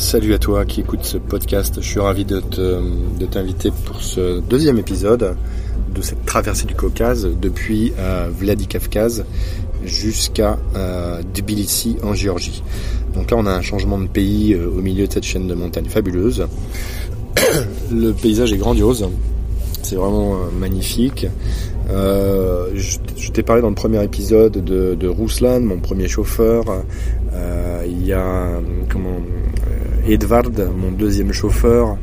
Salut à toi qui écoute ce podcast. Je suis ravi de, t'inviter pour ce deuxième épisode de cette traversée du Caucase depuis euh, Vladikavkaz jusqu'à euh, Tbilissi en Géorgie. Donc là on a un changement de pays euh, au milieu de cette chaîne de montagnes fabuleuse. Le paysage est grandiose, c'est vraiment euh, magnifique. Je, t'ai parlé dans le premier épisode de, de Ruslan, mon premier chauffeur. Il y a comment Edvard, mon deuxième chauffeur.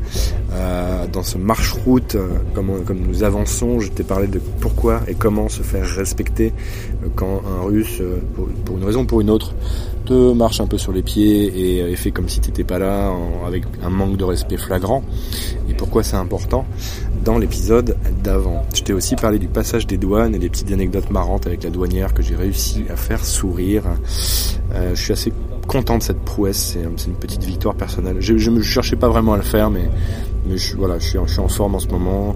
dans ce marche-route, comme, comme nous avançons, je t'ai parlé de pourquoi et comment se faire respecter quand un Russe, pour, une raison ou pour une autre, te marche un peu sur les pieds et, fait comme si tu n'étais pas là, avec un manque de respect flagrant. Et pourquoi c'est important dans l'épisode d'avant. Je t'ai aussi parlé du passage des douanes et des petites anecdotes marrantes avec la douanière que j'ai réussi à faire sourire. Euh, je suis assez content de cette prouesse, c'est une petite victoire personnelle. Je ne cherchais pas vraiment à le faire, mais, mais je, voilà, je suis, en forme en ce moment.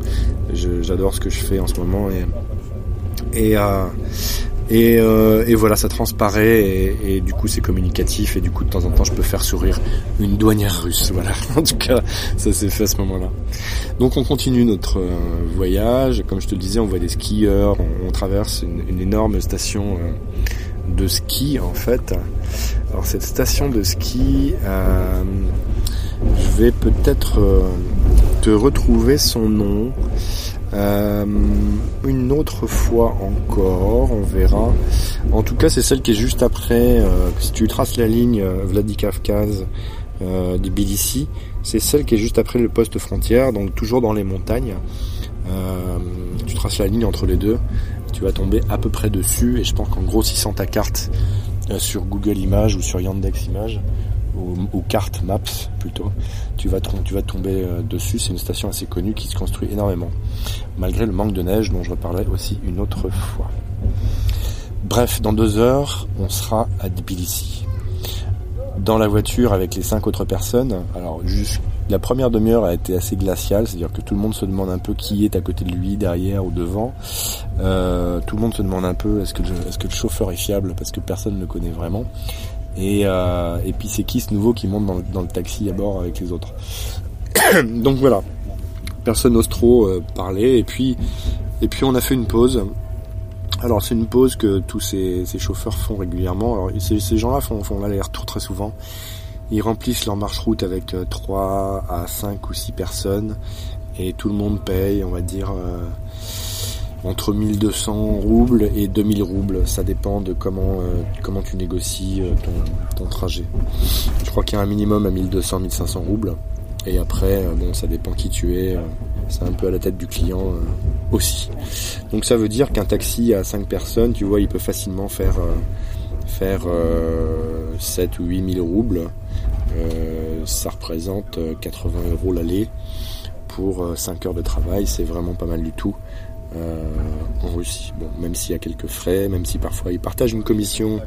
J'adore ce que je fais en ce moment et, et euh, euh, et, voilà, ça transparaît et, du coup c'est communicatif et du coup de temps en temps je peux faire sourire une douanière russe. Voilà, en tout cas ça s'est fait à ce moment-là. Donc on continue notre euh, voyage. Comme je te le disais, on voit des skieurs, on, traverse une, énorme station de ski en fait. Alors cette station de ski, je vais peut-être te retrouver son nom. Euh, une autre fois encore, on verra. En tout cas, c'est celle qui est juste après. Euh, si tu traces la ligne euh, Vladikavkaz euh, Tbilissi, c'est celle qui est juste après le poste frontière, donc toujours dans les montagnes. Euh, tu traces la ligne entre les deux, tu vas tomber à peu près dessus. Et je pense qu'en grossissant ta carte sur Google Images ou sur Yandex Images, ou, carte Maps plutôt, tu vas, tomber euh, dessus. C'est une station assez connue qui se construit énormément, malgré le manque de neige dont je reparlerai aussi une autre fois. Bref, dans deux heures, on sera à Tbilissi. Dans la voiture avec les cinq autres personnes, alors juste la première demi-heure a été assez glaciale, c'est-à-dire que tout le monde se demande un peu qui est à côté de lui, derrière ou devant. Euh, tout le monde se demande un peu est-ce que, le chauffeur est fiable parce que personne ne le connaît vraiment. Et, euh, puis c'est qui ce nouveau qui monte dans, le taxi à bord avec les autres. Donc voilà, personne n'ose trop euh, parler. Et puis, et puis on a fait une pause. Alors c'est une pause que tous ces, chauffeurs font régulièrement. Alors ces, ces gens-là font, font l'aller-retour très souvent. Ils remplissent leur marche-route avec 3 euh, à 5 ou 6 personnes et tout le monde paye, on va dire, entre 1200 roubles et 2000 roubles. Ça dépend de comment, euh, comment tu négocies euh, ton, ton, trajet. Je crois qu'il y a un minimum à 1200-1500 roubles. Et après, euh, bon, ça dépend qui tu es. c'est un peu à la tête du client aussi. Donc ça veut dire qu'un taxi à 5 personnes, tu vois, il peut facilement faire, faire 7 ou 8000 roubles. Ça représente 80 euros l'aller pour 5 heures de travail. C'est vraiment pas mal du tout. Euh, en Russie. Bon, même s'il y a quelques frais, même si parfois il partage une commission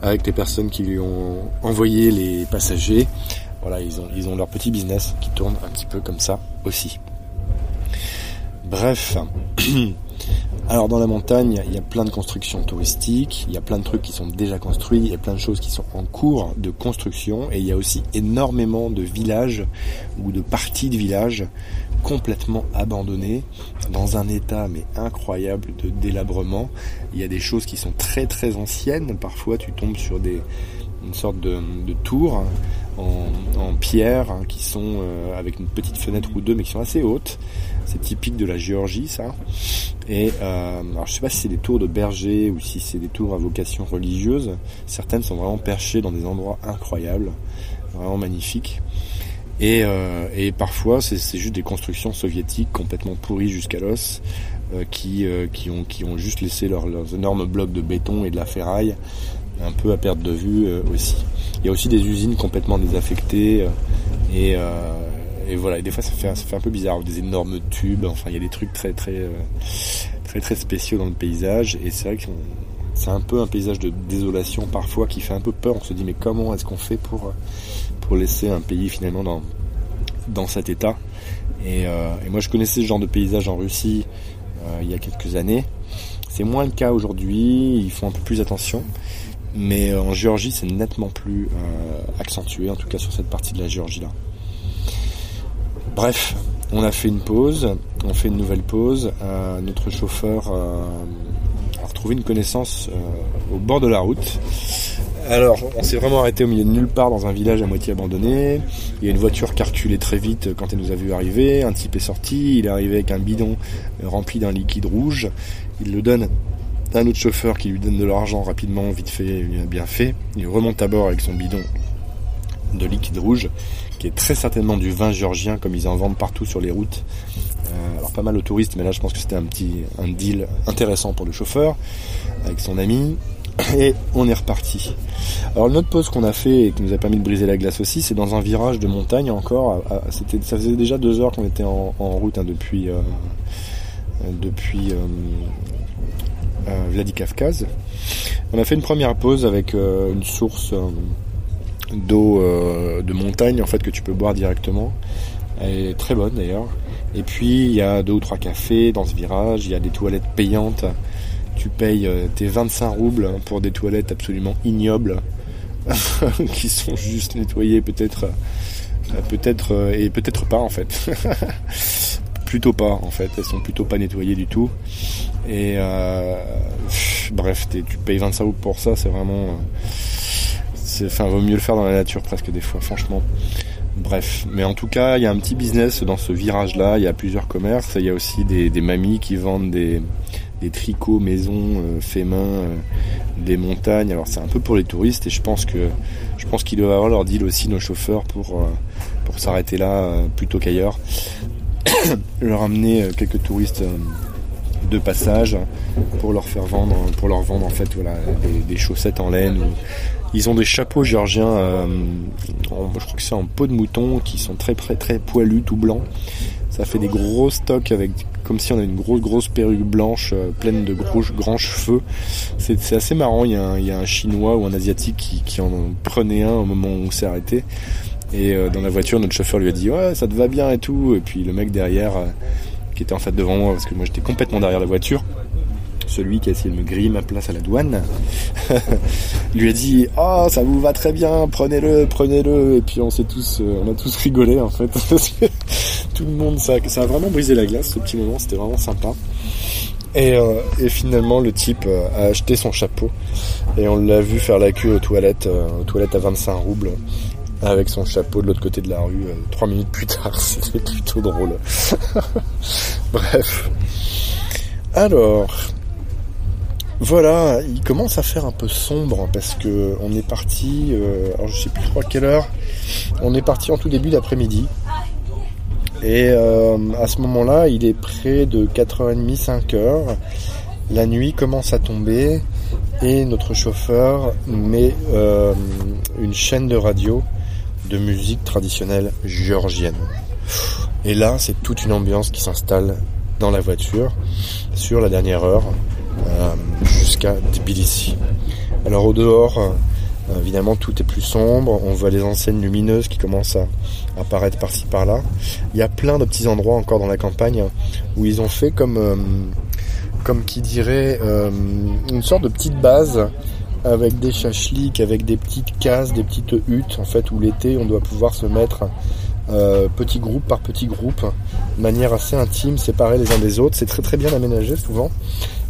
avec les personnes qui lui ont envoyé les passagers. Voilà, ils ont, ils ont leur petit business qui tourne un petit peu comme ça aussi. Bref. Alors dans la montagne, il y a plein de constructions touristiques, il y a plein de trucs qui sont déjà construits, il y a plein de choses qui sont en cours de construction et il y a aussi énormément de villages ou de parties de villages complètement abandonnés dans un état mais incroyable de délabrement. Il y a des choses qui sont très très anciennes, parfois tu tombes sur des une sorte de, de tour hein, en, pierre hein, qui sont euh, avec une petite fenêtre ou deux mais qui sont assez hautes c'est typique de la Géorgie, ça. Et euh, alors je sais pas si c'est des tours de berger ou si c'est des tours à vocation religieuse. Certaines sont vraiment perchées dans des endroits incroyables, vraiment magnifiques. Et, euh, et parfois, c'est juste des constructions soviétiques complètement pourries jusqu'à l'os, euh, qui, euh, qui, ont, qui ont juste laissé leurs, énormes blocs de béton et de la ferraille un peu à perte de vue euh, aussi. Il y a aussi des usines complètement désaffectées et, et voilà, et des fois ça fait, un peu bizarre, des énormes tubes, enfin il y a des trucs très très euh, très très spéciaux dans le paysage, et c'est vrai que c'est un peu un paysage de désolation parfois qui fait un peu peur. On se dit mais comment est-ce qu'on fait pour pour laisser un pays finalement dans dans cet état? Et, euh, et moi je connaissais ce genre de paysage en Russie euh, il y a quelques années. C'est moins le cas aujourd'hui, ils font un peu plus attention. Mais en Géorgie, c'est nettement plus accentué, en tout cas sur cette partie de la Géorgie là. Bref, on a fait une pause, on fait une nouvelle pause. notre chauffeur a retrouvé une connaissance au bord de la route. Alors, on s'est vraiment arrêté au milieu de nulle part dans un village à moitié abandonné. Il y a une voiture qui a très vite quand elle nous a vu arriver. Un type est sorti, il est arrivé avec un bidon rempli d'un liquide rouge. Il le donne à un autre chauffeur qui lui donne de l'argent rapidement, vite fait, bien fait. Il remonte à bord avec son bidon de liquide rouge, qui est très certainement du vin géorgien, comme ils en vendent partout sur les routes. Euh, alors pas mal aux touristes, mais là je pense que c'était un petit un deal intéressant pour le chauffeur, avec son ami et on est reparti. Alors notre pause qu'on a fait et qui nous a permis de briser la glace aussi, c'est dans un virage de montagne encore. Ça faisait déjà deux heures qu'on était en, route hein, depuis euh, depuis euh, Vladikavkaz. On a fait une première pause avec une source d'eau de montagne en fait que tu peux boire directement. Elle est très bonne d'ailleurs. Et puis il y a deux ou trois cafés dans ce virage. Il y a des toilettes payantes tu payes euh, tes 25 roubles pour des toilettes absolument ignobles qui sont juste nettoyées peut-être euh, peut-être euh, et peut-être pas en fait plutôt pas en fait elles sont plutôt pas nettoyées du tout et bref tu payes 25 roubles pour ça c'est vraiment c'est enfin vaut mieux le faire dans la nature presque des fois franchement Bref, mais en tout cas, il y a un petit business dans ce virage-là. Il y a plusieurs commerces. Il y a aussi des, mamies qui vendent des, tricots maison euh, fait main euh, des montagnes. Alors c'est un peu pour les touristes et je pense que je pense qu'ils doivent avoir leur deal aussi nos chauffeurs pour euh, pour s'arrêter là plutôt qu'ailleurs. leur amener quelques touristes de passage pour leur faire vendre pour leur vendre en fait voilà des, chaussettes en laine ils ont des chapeaux géorgiens je crois que c'est en peau de mouton qui sont très très très poilus tout blancs ça fait des gros stocks avec comme si on avait une grosse grosse perruque blanche euh, pleine de gros grands cheveux. C'est assez marrant. Il y, a un, chinois ou un asiatique qui, en prenait un au moment où on s'est arrêté. Et euh, dans la voiture, notre chauffeur lui a dit ouais ça te va bien et tout. Et puis le mec derrière, euh, qui était en fait devant moi parce que moi j'étais complètement derrière la voiture, celui qui a essayé de me griller ma place à la douane, lui a dit oh ça vous va très bien, prenez-le, prenez-le. Et puis on s'est tous, on a tous rigolé en fait tout le monde, ça, ça a vraiment brisé la glace ce petit moment, c'était vraiment sympa. Et, euh, et, finalement, le type euh, a acheté son chapeau et on l'a vu faire la queue aux toilettes, euh, aux toilettes à 25 roubles avec son chapeau de l'autre côté de la rue. trois minutes plus tard, c'était plutôt drôle. Bref. Alors, voilà, il commence à faire un peu sombre parce que on est parti. alors je sais plus à quelle heure. On est parti en tout début d'après-midi. Et euh, à ce moment-là, il est près de 4h30, 5h. La nuit commence à tomber et notre chauffeur met euh, une chaîne de radio de musique traditionnelle géorgienne. Et là, c'est toute une ambiance qui s'installe dans la voiture sur la dernière heure euh, jusqu'à Tbilissi. Alors au dehors, euh, évidemment, tout est plus sombre. On voit les enseignes lumineuses qui commencent à apparaître par-ci par-là. Il y a plein de petits endroits encore dans la campagne où ils ont fait comme, euh, qui dirait, euh, une sorte de petite base avec des chachliks, avec des petites cases, des petites huttes, en fait, où l'été on doit pouvoir se mettre euh, petit groupe par petit groupe, de manière assez intime, séparés les uns des autres. C'est très très bien aménagé souvent.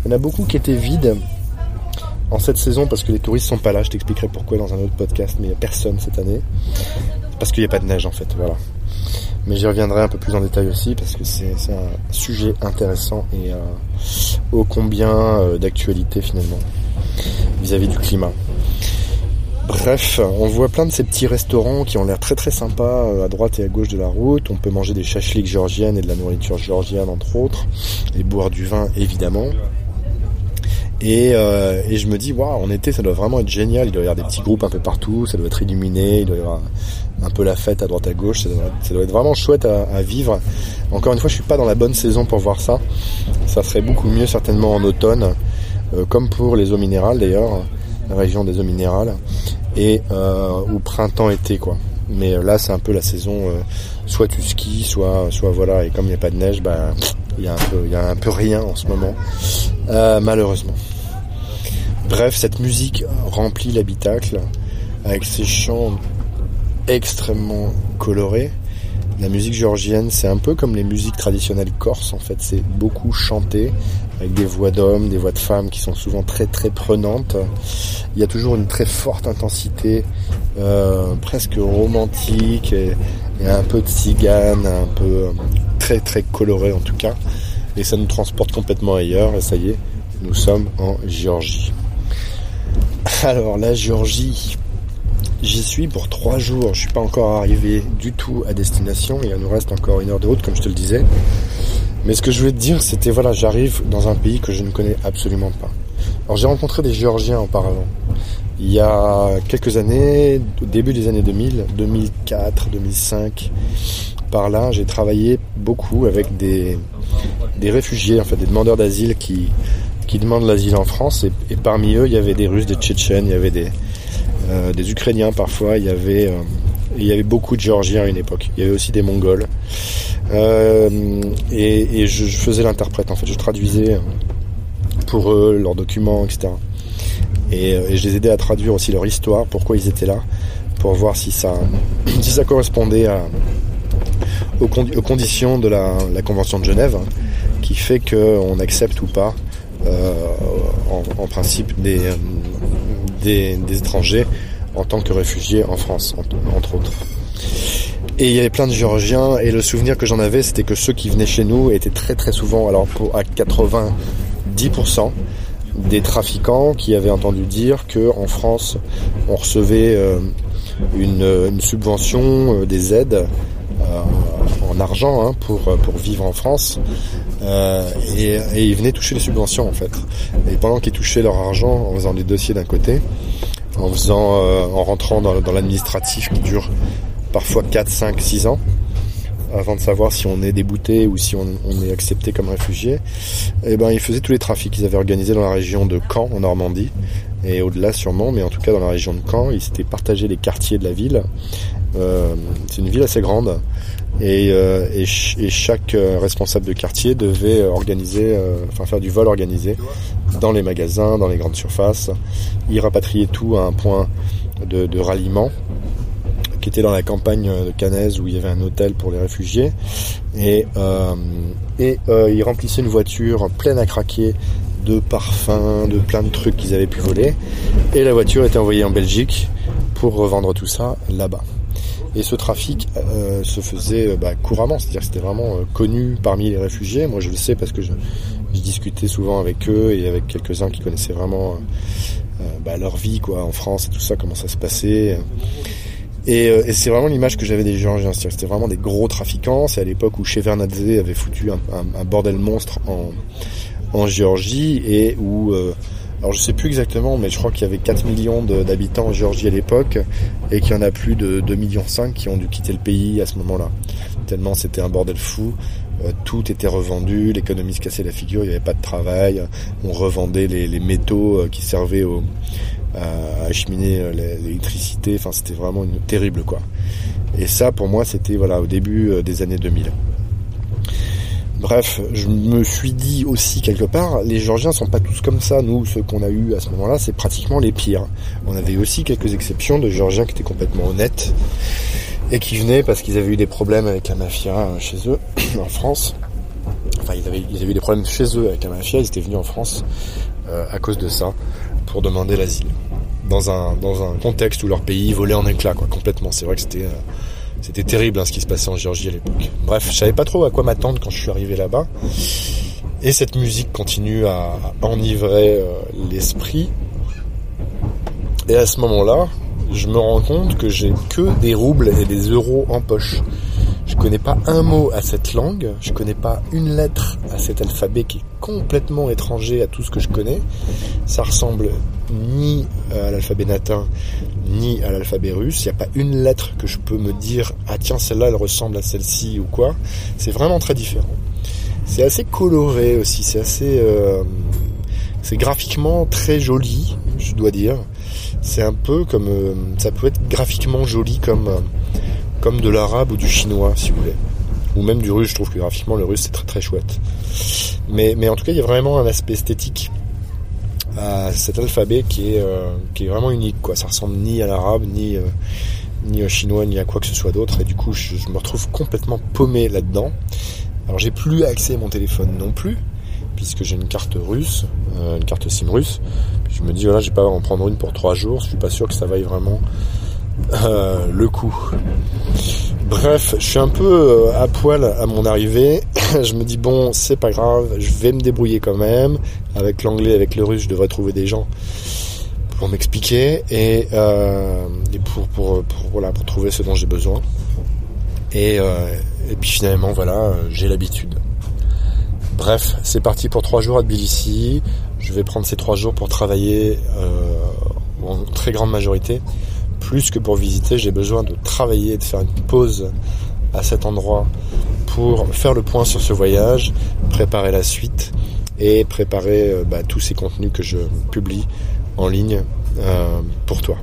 Il y en a beaucoup qui étaient vides en cette saison parce que les touristes sont pas là. Je t'expliquerai pourquoi dans un autre podcast, mais il n'y a personne cette année. Parce qu'il n'y a pas de neige en fait, voilà. Mais j'y reviendrai un peu plus en détail aussi parce que c'est un sujet intéressant et euh, ô combien euh, d'actualité finalement vis-à-vis du climat. Bref, on voit plein de ces petits restaurants qui ont l'air très très sympas euh, à droite et à gauche de la route. On peut manger des chachliks géorgiennes et de la nourriture géorgienne entre autres, et boire du vin évidemment. Euh, et, je me dis, waouh, en été, ça doit vraiment être génial. Il doit y avoir des petits groupes un peu partout, ça doit être illuminé, il doit y avoir un peu la fête à droite à gauche. Ça doit, être, vraiment chouette à, vivre. Encore une fois, je suis pas dans la bonne saison pour voir ça. Ça serait beaucoup mieux certainement en automne, euh, comme pour les eaux minérales d'ailleurs, région des eaux minérales, et euh, au printemps-été quoi. Mais là, c'est un peu la saison. soit tu skis, soit, soit voilà. Et comme il n'y a pas de neige, bah il y il y a un peu rien en ce moment, malheureusement. Bref, cette musique remplit l'habitacle avec ses chants extrêmement colorés. La musique géorgienne, c'est un peu comme les musiques traditionnelles corses en fait, c'est beaucoup chanté avec des voix d'hommes, des voix de femmes qui sont souvent très très prenantes. Il y a toujours une très forte intensité, euh, presque romantique et, un peu de cigane, un peu euh, très très coloré en tout cas. Et ça nous transporte complètement ailleurs et ça y est, nous sommes en Géorgie. Alors la Géorgie, j'y suis pour trois jours. Je suis pas encore arrivé du tout à destination. Il nous reste encore une heure de route, comme je te le disais. Mais ce que je voulais te dire, c'était voilà, j'arrive dans un pays que je ne connais absolument pas. Alors j'ai rencontré des Géorgiens auparavant. Il y a quelques années, au début des années 2000, 2004, 2005, par là, j'ai travaillé beaucoup avec des, des réfugiés, en fait, des demandeurs d'asile qui, qui demandent l'asile en France. Et, parmi eux, il y avait des Russes, des Tchétchènes, il y avait des, euh, des Ukrainiens parfois, il y avait, euh, il y avait beaucoup de Géorgiens à une époque. Il y avait aussi des Mongols. Euh, et, je, faisais l'interprète, en fait, je traduisais pour eux leurs documents, etc. Et, je les aidais à traduire aussi leur histoire, pourquoi ils étaient là, pour voir si ça, si ça correspondait aux, conditions de la, Convention de Genève, hein, qui fait qu'on accepte ou pas, en, principe, des, des, étrangers en tant que réfugiés en France, entre autres. Et il y avait plein de Géorgiens, et le souvenir que j'en avais, c'était que ceux qui venaient chez nous étaient très très souvent, alors à 90%, des trafiquants qui avaient entendu dire que en France, on recevait euh, une, subvention, euh, des aides euh, en argent hein, pour, pour vivre en France. et, et, ils venaient toucher les subventions en fait. Et pendant qu'ils touchaient leur argent en faisant des dossiers d'un côté, en faisant, en rentrant dans, l'administratif qui dure parfois 4, 5, 6 ans avant de savoir si on est débouté ou si on, est accepté comme réfugié, et eh ben ils faisaient tous les trafics. Ils avaient organisé dans la région de Caen, en Normandie, et au-delà sûrement, mais en tout cas dans la région de Caen, ils s'étaient partagés les quartiers de la ville. Euh, c'est une ville assez grande, et, euh, et, chaque euh, responsable de quartier devait organiser, enfin faire du vol organisé dans les magasins, dans les grandes surfaces. Ils rapatriaient tout à un point de, ralliement qui était dans la campagne de Cannes où il y avait un hôtel pour les réfugiés. Et, euh, et euh, ils remplissaient une voiture pleine à craquer de parfums, de plein de trucs qu'ils avaient pu voler. Et la voiture était envoyée en Belgique pour revendre tout ça là-bas. Et ce trafic euh, se faisait bah, couramment, c'est-à-dire que c'était vraiment connu parmi les réfugiés. Moi je le sais parce que je, discutais souvent avec eux et avec quelques-uns qui connaissaient vraiment bah, leur vie quoi en France et tout ça, comment ça se passait. Euh, et, c'est vraiment l'image que j'avais des Géorgiens. C'était vraiment des gros trafiquants. C'est à l'époque où Shevardnadze avait foutu un, bordel monstre en, en Géorgie et où... Euh, alors je sais plus exactement, mais je crois qu'il y avait 4 millions d'habitants en Géorgie à l'époque et qu'il y en a plus de 2 millions 5 qui ont dû quitter le pays à ce moment-là. Tellement c'était un bordel fou. Euh, tout était revendu, l'économie se cassait la figure, il n'y avait pas de travail, on revendait les, métaux qui servaient à acheminer euh, l'électricité. Enfin, c'était vraiment une, terrible, quoi. Et ça, pour moi, c'était voilà au début euh, des années 2000. Bref, je me suis dit aussi quelque part, les Georgiens sont pas tous comme ça. Nous, ceux qu'on a eu à ce moment-là, c'est pratiquement les pires. On avait aussi quelques exceptions de Georgiens qui étaient complètement honnêtes et qui venaient parce qu'ils avaient eu des problèmes avec la mafia euh, chez eux en France. Enfin, ils avaient, eu des problèmes chez eux avec la mafia. Ils étaient venus en France à cause de ça pour demander l'asile. Dans un, dans un contexte où leur pays volait en éclats, quoi, complètement. C'est vrai que c'était, euh, c'était terrible hein, ce qui se passait en Géorgie à l'époque. Bref, je savais pas trop à quoi m'attendre quand je suis arrivé là-bas. Et cette musique continue à enivrer euh, l'esprit. Et à ce moment-là, je me rends compte que j'ai que des roubles et des euros en poche. Je connais pas un mot à cette langue, je connais pas une lettre à cet alphabet qui est complètement étranger à tout ce que je connais. Ça ressemble ni à l'alphabet latin, ni à l'alphabet russe. Il n'y a pas une lettre que je peux me dire, ah tiens, celle-là, elle ressemble à celle-ci ou quoi. C'est vraiment très différent. C'est assez coloré aussi, c'est assez... Euh, c'est graphiquement très joli, je dois dire. C'est un peu comme... Euh, ça peut être graphiquement joli comme... Euh, comme de l'arabe ou du chinois, si vous voulez. Ou même du russe, je trouve que graphiquement le russe c'est très très chouette. Mais, en tout cas, il y a vraiment un aspect esthétique à cet alphabet qui est, euh, vraiment unique. Quoi. Ça ressemble ni à l'arabe, ni, euh, ni au chinois, ni à quoi que ce soit d'autre. Et du coup, je, me retrouve complètement paumé là-dedans. Alors, j'ai plus accès à mon téléphone non plus, puisque j'ai une carte russe, euh, une carte SIM russe. je me dis, voilà, j'ai pas en prendre une pour trois jours. Je suis pas sûr que ça vaille vraiment le coup. Bref, je suis un peu à poil à mon arrivée. je me dis bon, c'est pas grave, je vais me débrouiller quand même. Avec l'anglais, avec le russe, je devrais trouver des gens pour m'expliquer et, euh, pour, trouver ce dont j'ai besoin. Et, euh, puis finalement, voilà, j'ai l'habitude. Bref, c'est parti pour trois jours à Tbilissi. Je vais prendre ces trois jours pour travailler euh, en très grande majorité. Plus que pour visiter, j'ai besoin de travailler, de faire une pause à cet endroit pour faire le point sur ce voyage, préparer la suite et préparer euh, bah, tous ces contenus que je publie en ligne euh, pour toi.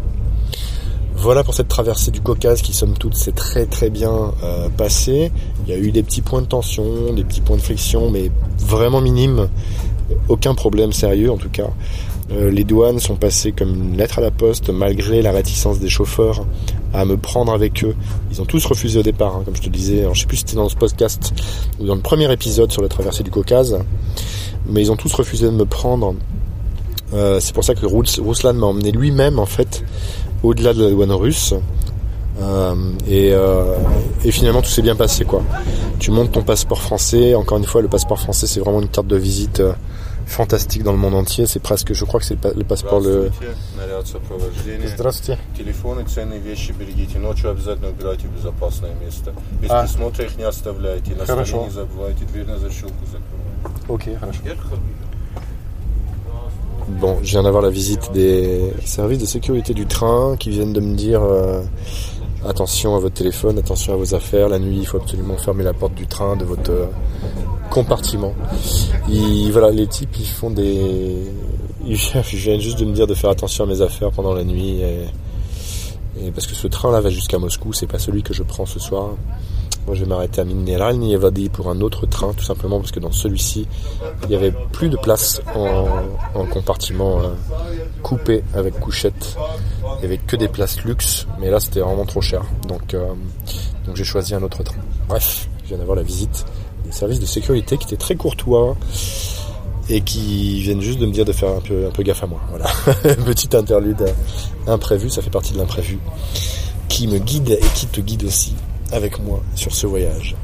Voilà pour cette traversée du Caucase qui somme toute s'est très très bien euh, passée. Il y a eu des petits points de tension, des petits points de friction, mais vraiment minimes. Aucun problème sérieux en tout cas. Euh, les douanes sont passées comme une lettre à la poste malgré la réticence des chauffeurs à me prendre avec eux. Ils ont tous refusé au départ, hein, comme je te disais. Alors, je sais plus si c'était dans ce podcast ou dans le premier épisode sur la traversée du Caucase, mais ils ont tous refusé de me prendre. Euh, c'est pour ça que Ruslan m'a emmené lui-même en fait au-delà de la douane russe. Euh, et, finalement tout s'est bien passé. Tu montes ton passeport français. Encore une fois, le passeport français c'est vraiment une carte de visite fantastique dans le monde entier. C'est presque, je crois que c'est le passeport le. Здравствуйте. Телефоны, ценные вещи берегите. Ночью обязательно убирайте в безопасное место. Без а. присмотра их не оставляйте. На столе не забывайте. Дверь на защелку закрывайте. Ok, хорошо. Bon, je viens d'avoir la visite des services de sécurité du train qui viennent de me dire euh, attention à votre téléphone, attention à vos affaires. La nuit, il faut absolument fermer la porte du train de votre euh, compartiment. voilà, les types, ils font des. Ils viennent juste de me dire de faire attention à mes affaires pendant la nuit. Parce que ce train-là va jusqu'à Moscou, c'est pas celui que je prends ce soir. Moi, je vais m'arrêter à Mineralny Evadi pour un autre train, tout simplement parce que dans celui-ci, il y avait plus de place en, compartiment euh, coupé avec couchette. Il y avait que des places luxe, mais là, c'était vraiment trop cher. Donc, euh, donc j'ai choisi un autre train. Bref, je viens d'avoir la visite services de sécurité qui étaient très courtois et qui viennent juste de me dire de faire un peu, un peu gaffe à moi. Voilà, petite interlude imprévu, ça fait partie de l'imprévu, qui me guide et qui te guide aussi avec moi sur ce voyage.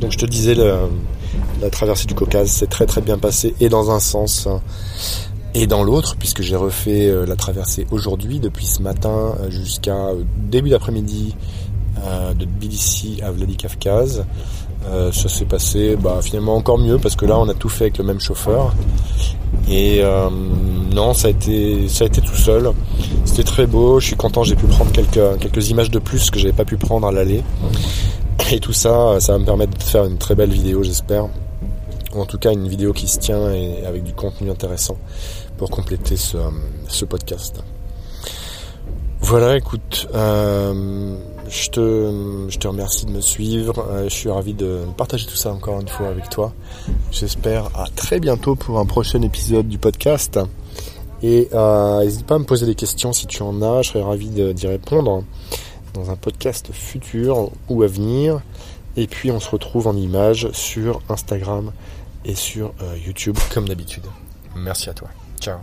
Donc je te disais, la traversée du Caucase s'est très très bien passée et dans un sens et dans l'autre, puisque j'ai refait euh, la traversée aujourd'hui, depuis ce matin euh, jusqu'à euh, début d'après-midi de Tbilissi à Vladikavkaz. Ça s'est passé bah, finalement encore mieux parce que là on a tout fait avec le même chauffeur. Et non, ça a été tout seul. C'était très beau. Je suis content. J'ai pu prendre quelques images de plus que j'avais pas pu prendre à l'aller. Et tout ça, ça va me permettre de faire une très belle vidéo, j'espère. Ou en tout cas une vidéo qui se tient et avec du contenu intéressant pour compléter ce, podcast. Voilà, écoute, euh, je, te, je te remercie de me suivre. Euh, je suis ravi de partager tout ça encore une fois avec toi. J'espère à très bientôt pour un prochain épisode du podcast. Et euh, n'hésite pas à me poser des questions si tu en as. Je serais ravi d'y répondre dans un podcast futur ou à venir. Et puis on se retrouve en images sur Instagram et sur euh, YouTube comme d'habitude. Merci à toi. Ciao.